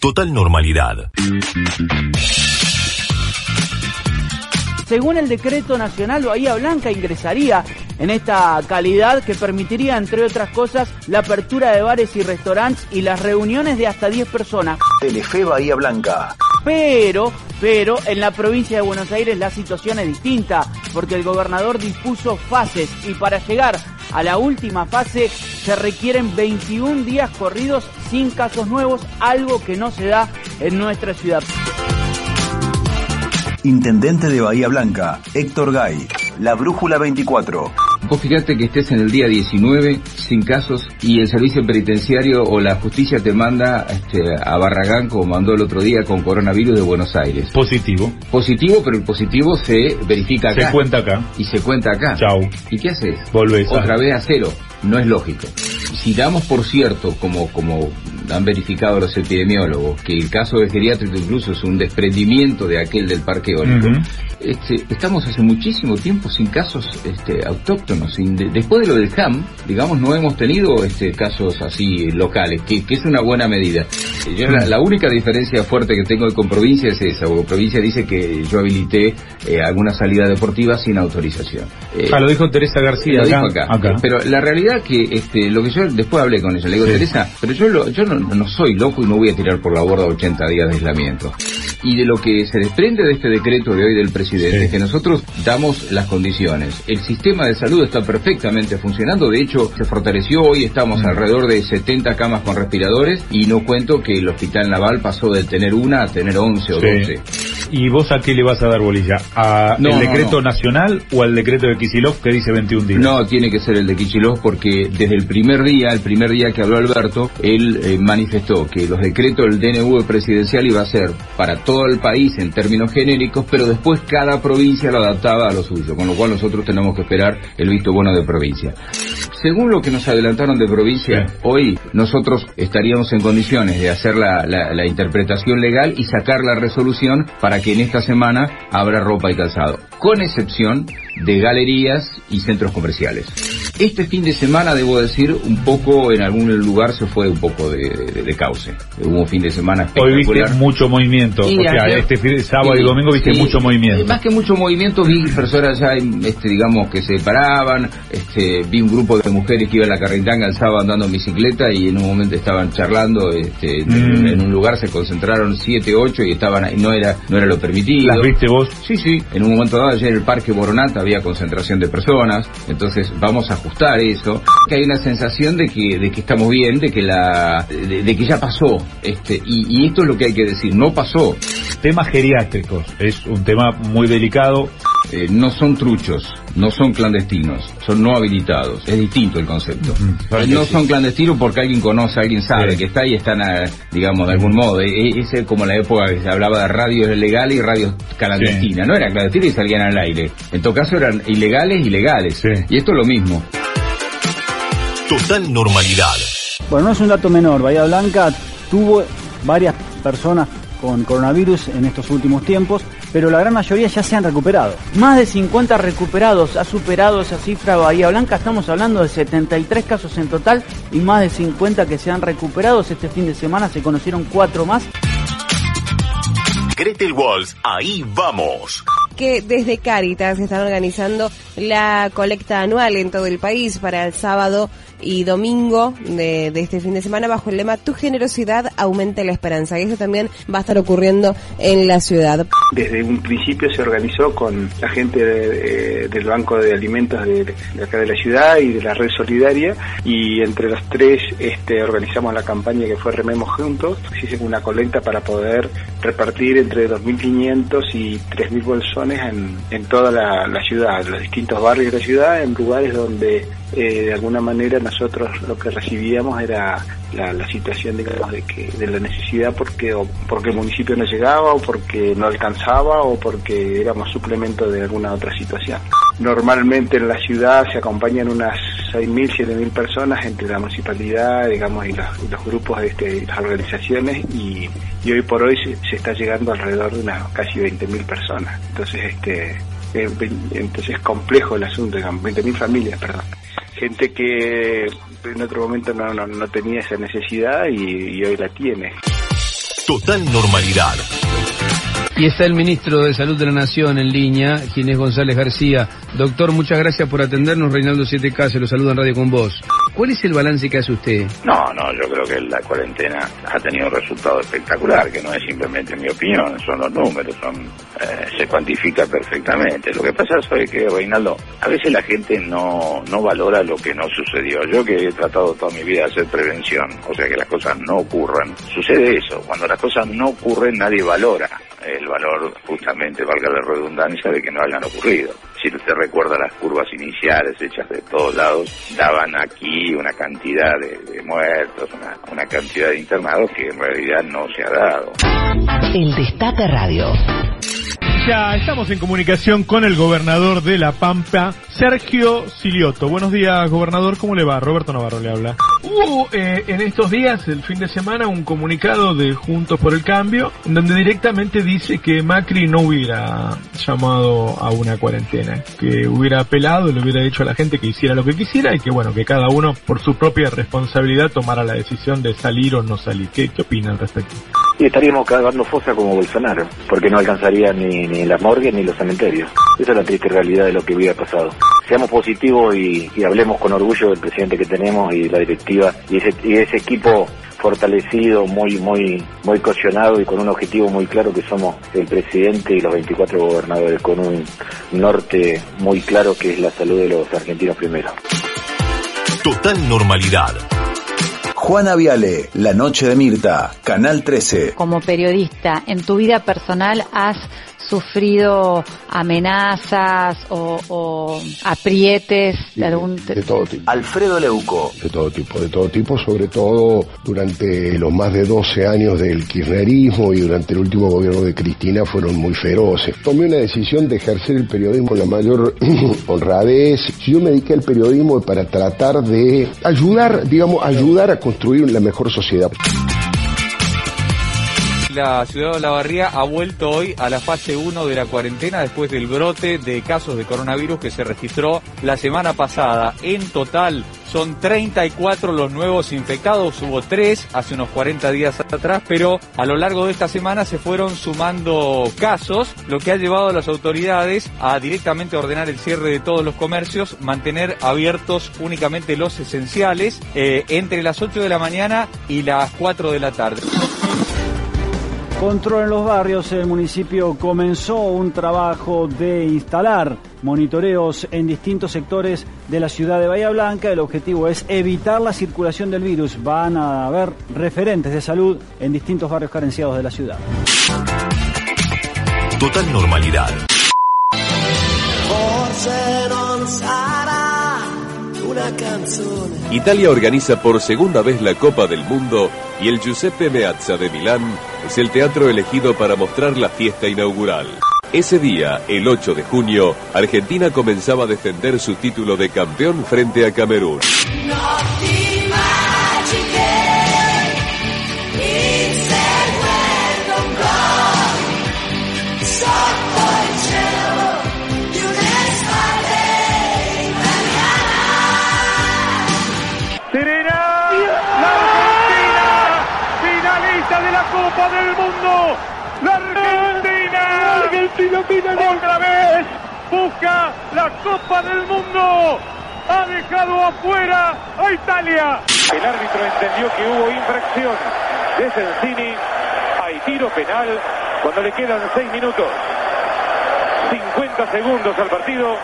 Total normalidad. Según el decreto nacional, Bahía Blanca ingresaría en esta calidad que permitiría, entre otras cosas, la apertura de bares y restaurantes y las reuniones de hasta 10 personas. Telefe Bahía Blanca. Pero, pero en la provincia de Buenos Aires la situación es distinta, porque el gobernador dispuso fases y para llegar a la última fase se requieren 21 días corridos sin casos nuevos, algo que no se da en nuestra ciudad. Intendente de Bahía Blanca, Héctor Gay. La Brújula 24. Vos fíjate que estés en el día 19 sin casos y el servicio penitenciario o la justicia te manda este, a Barragán como mandó el otro día con coronavirus de Buenos Aires. Positivo. Positivo, pero el positivo se verifica acá. Se cuenta acá. Y se cuenta acá. Chau. ¿Y qué haces? Volvés. Otra vez a cero. No es lógico. Si damos por cierto, como, como han verificado los epidemiólogos, que el caso de geriátrico incluso es un desprendimiento de aquel del parque eólico, este, estamos hace muchísimo tiempo sin casos este, autóctonos. Sin, de, después de lo del HAM, digamos, no hemos tenido este, casos así locales, que, que es una buena medida. Yo, la, la, única diferencia fuerte que tengo con provincia es esa, porque provincia dice que yo habilité eh, alguna salida deportiva sin autorización. Eh, ah, lo dijo Teresa García. Lo acá, dijo acá. acá. Pero la realidad que este, lo que yo después hablé con ella, le digo, Sí. Teresa, pero yo, lo- yo no, no soy loco y no voy a tirar por la borda 80 días de aislamiento. Y de lo que se desprende de este decreto de hoy del presidente, Sí. es que nosotros damos las condiciones. El sistema de salud está perfectamente funcionando, de hecho se fortaleció, hoy estamos Mm. alrededor de 70 camas con respiradores y no cuento que el hospital naval pasó de tener una a tener 11 o Sí. 12. ¿Y vos a qué le vas a dar bolilla? ¿A No, decreto no. nacional o al decreto de Kisilov que dice 21 días? No, tiene que ser el de Kichilov porque desde el primer día, el primer día que habló Alberto, él eh, manifestó que los decretos del DNU presidencial iba a ser para todo el país en términos genéricos, pero después cada provincia lo adaptaba a lo suyo, con lo cual nosotros tenemos que esperar el visto bueno de provincia. Según lo que nos adelantaron de provincia, Sí. hoy nosotros estaríamos en condiciones de hacer la, la- la interpretación legal y sacar la resolución para que en esta semana abra ropa y calzado, con excepción de galerías y centros comerciales. Este fin de semana, debo decir, un poco en algún lugar se fue un poco de, de- de cauce. Hubo un fin de semana Hoy viste espectacular. mucho movimiento. Y o sea, este fin de sábado y domingo viste mucho movimiento. Más que mucho movimiento, vi personas ya, este, digamos, que se paraban, este, vi un grupo de mujeres que iban a la carretanga el sábado andando en bicicleta y en un momento estaban charlando, este, en- Mm. en un lugar se concentraron siete, ocho y estaban ahí, no era, no era lo permitido. ¿Las viste vos? Sí, sí. En un momento dado, ayer en el Parque Boronata había concentración de personas, entonces vamos a ajustar eso. Que hay una sensación de que, de que estamos bien, de que la, de, de que ya pasó, este, y, y esto es lo que hay que decir, no pasó. Temas geriátricos. Es un tema muy delicado. Eh, no son truchos, no son clandestinos, son no habilitados. Es distinto el concepto. Eh, no sí. son clandestinos porque alguien conoce, alguien sabe Sí. que está y están, eh, digamos, de algún modo. Eh, Es como la época que se hablaba de radios legales y radios clandestinas. No eran clandestinas y salían al aire. En todo caso eran ilegales y legales. Sí. Y esto es lo mismo. Total normalidad. Bueno, no es un dato menor. Bahía Blanca tuvo varias personas con coronavirus en estos últimos tiempos, pero la gran mayoría ya se han recuperado. Más de 50 recuperados, ha superado esa cifra Bahía Blanca, estamos hablando de 73 casos en total y más de 50 que se han recuperado. Este fin de semana se conocieron cuatro más. Gretel Walls, ahí vamos. que desde Cáritas están organizando la colecta anual en todo el país para el sábado y domingo de, este fin de semana bajo el lema Tu generosidad aumenta la esperanza. Y eso también va a estar ocurriendo en la ciudad. Desde un principio se organizó con la gente de- de- del Banco de Alimentos de, acá de la ciudad y de la Red Solidaria y entre los tres este, organizamos la campaña que fue Rememos Juntos. Hizo una colecta para poder repartir entre 2.500 y 3.000 bolsones en, en toda la, la ciudad, los distintos barrios de la ciudad, en lugares donde eh, de alguna manera nosotros lo que recibíamos era la, la situación digamos de que de la necesidad porque o porque el municipio no llegaba o porque no alcanzaba o porque éramos suplemento de alguna otra situación. Normalmente en la ciudad se acompañan unas 6.000, 7.000 personas entre la municipalidad, digamos, y los, grupos de este, las organizaciones y, y hoy por hoy se, se está llegando alrededor de unas casi 20.000 personas. Entonces, este, eh, entonces es complejo el asunto, digamos, 20.000 familias, perdón. gente que en otro momento no, no, no tenía esa necesidad y, y hoy la tiene. Total normalidad. Y está el ministro de Salud de la Nación en línea, Ginés González García. Doctor, muchas gracias por atendernos. Reinaldo 7K se lo saluda en Radio con vos. ¿Cuál es el balance que hace usted? No, no, yo creo que la cuarentena ha tenido un resultado espectacular, que no es simplemente mi opinión, son los números, son eh, se cuantifica perfectamente. Lo que pasa es que, Reinaldo, a veces la gente no, no valora lo que no sucedió. Yo que he tratado toda mi vida de hacer prevención, o sea que las cosas no ocurran, sucede eso. Cuando las cosas no ocurren nadie valora el valor, justamente, valga la redundancia, de que no hayan ocurrido. Si usted recuerda las curvas iniciales hechas de todos lados, daban aquí una cantidad de, muertos, una, una cantidad de internados que en realidad no se ha dado. El Destape Radio. Ya estamos en comunicación con el gobernador de La Pampa, Sergio Silioto. Buenos días, gobernador. ¿Cómo le va? Roberto Navarro le habla. Hubo eh, en estos días, el fin de semana, un comunicado de Juntos por el Cambio, donde directamente dice que Macri no hubiera llamado a una cuarentena, que hubiera apelado, le hubiera dicho a la gente que hiciera lo que quisiera y que bueno, que cada uno por su propia responsabilidad tomara la decisión de salir o no salir. ¿Qué, qué opina respecto? Y estaríamos cagando fosa como Bolsonaro, porque no alcanzaría ni, ni las morgues ni los cementerios. Esa es la triste realidad de lo que hubiera pasado. Seamos positivos y, hablemos con orgullo del presidente que tenemos y la directiva y ese, y ese equipo fortalecido, muy, muy, muy cohesionado y con un objetivo muy claro que somos el presidente y los 24 gobernadores, con un norte muy claro que es la salud de los argentinos primero. Total normalidad. Juana Viale, La Noche de Mirta, Canal 13. Como periodista, en tu vida personal has sufrido amenazas o, aprietes de algún de todo tipo. Alfredo Leuco. De todo tipo, de todo tipo, sobre todo durante los más de 12 años del kirchnerismo y durante el último gobierno de Cristina fueron muy feroces. Tomé una decisión de ejercer el periodismo con la mayor honradez. Yo me dediqué al periodismo para tratar de ayudar, digamos, ayudar a construir la mejor sociedad la ciudad de Olavarría ha vuelto hoy a la fase 1 de la cuarentena después del brote de casos de coronavirus que se registró la semana pasada. En total son 34 los nuevos infectados, hubo 3 hace unos 40 días atrás, pero a lo largo de esta semana se fueron sumando casos, lo que ha llevado a las autoridades a directamente ordenar el cierre de todos los comercios, mantener abiertos únicamente los esenciales eh, entre las 8 de la mañana y las 4 de la tarde. Control en los barrios, el municipio comenzó un trabajo de instalar monitoreos en distintos sectores de la ciudad de Bahía Blanca. El objetivo es evitar la circulación del virus. Van a haber referentes de salud en distintos barrios carenciados de la ciudad. Total normalidad. Italia organiza por segunda vez la Copa del Mundo y el Giuseppe Meazza de Milán es el teatro elegido para mostrar la fiesta inaugural. Ese día, el 8 de junio, Argentina comenzaba a defender su título de campeón frente a Camerún. Otra vez busca la Copa del Mundo. Ha dejado afuera a Italia. El árbitro entendió que hubo infracción de Sensini. Hay tiro penal cuando le quedan 6 minutos. 50 segundos al partido.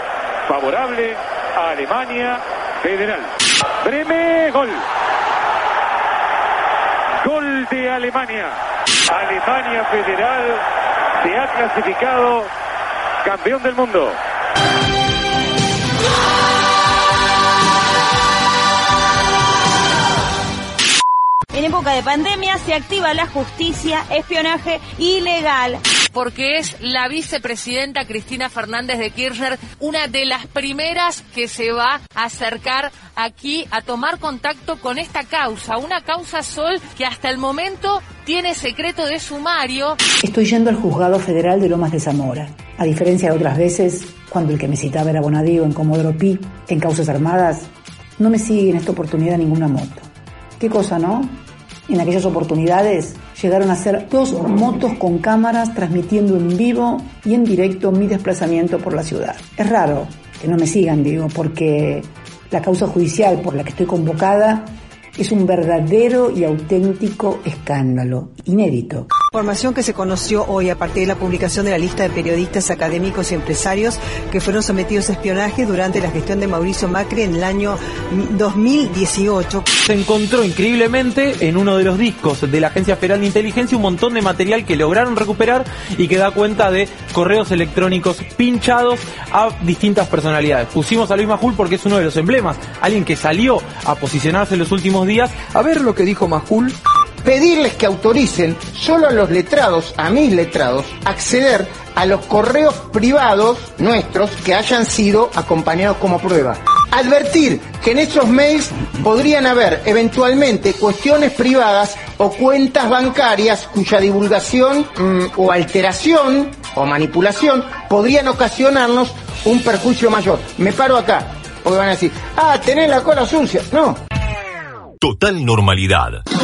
Favorable a Alemania Federal. Breme, gol. Gol de Alemania. Alemania Federal se ha clasificado campeón del mundo. En época de pandemia se activa la justicia, espionaje ilegal. Porque es la vicepresidenta Cristina Fernández de Kirchner una de las primeras que se va a acercar aquí a tomar contacto con esta causa. Una causa Sol que hasta el momento tiene secreto de sumario. Estoy yendo al juzgado federal de Lomas de Zamora. A diferencia de otras veces, cuando el que me citaba era Bonadío en Comodoro Pi, en causas armadas, No me sigue en esta oportunidad ninguna moto. ¿Qué cosa, no? En aquellas oportunidades llegaron a ser dos motos con cámaras transmitiendo en vivo y en directo mi desplazamiento por la ciudad. Es raro que no me sigan, digo, porque la causa judicial por la que estoy convocada es un verdadero y auténtico escándalo, inédito. Información que se conoció hoy a partir de la publicación de la lista de periodistas, académicos y empresarios que fueron sometidos a espionaje durante la gestión de Mauricio Macri en el año 2018. Se encontró increíblemente en uno de los discos de la Agencia Federal de Inteligencia un montón de material que lograron recuperar y que da cuenta de correos electrónicos pinchados a distintas personalidades. Pusimos a Luis Majul porque es uno de los emblemas, alguien que salió a posicionarse en los últimos días. A ver lo que dijo Majul pedirles que autoricen solo a los letrados, a mis letrados, acceder a los correos privados nuestros que hayan sido acompañados como prueba. Advertir que en esos mails podrían haber eventualmente cuestiones privadas o cuentas bancarias cuya divulgación mm, o alteración o manipulación podrían ocasionarnos un perjuicio mayor. Me paro acá, porque van a decir, ah, tenés la cola sucia. No. Total normalidad.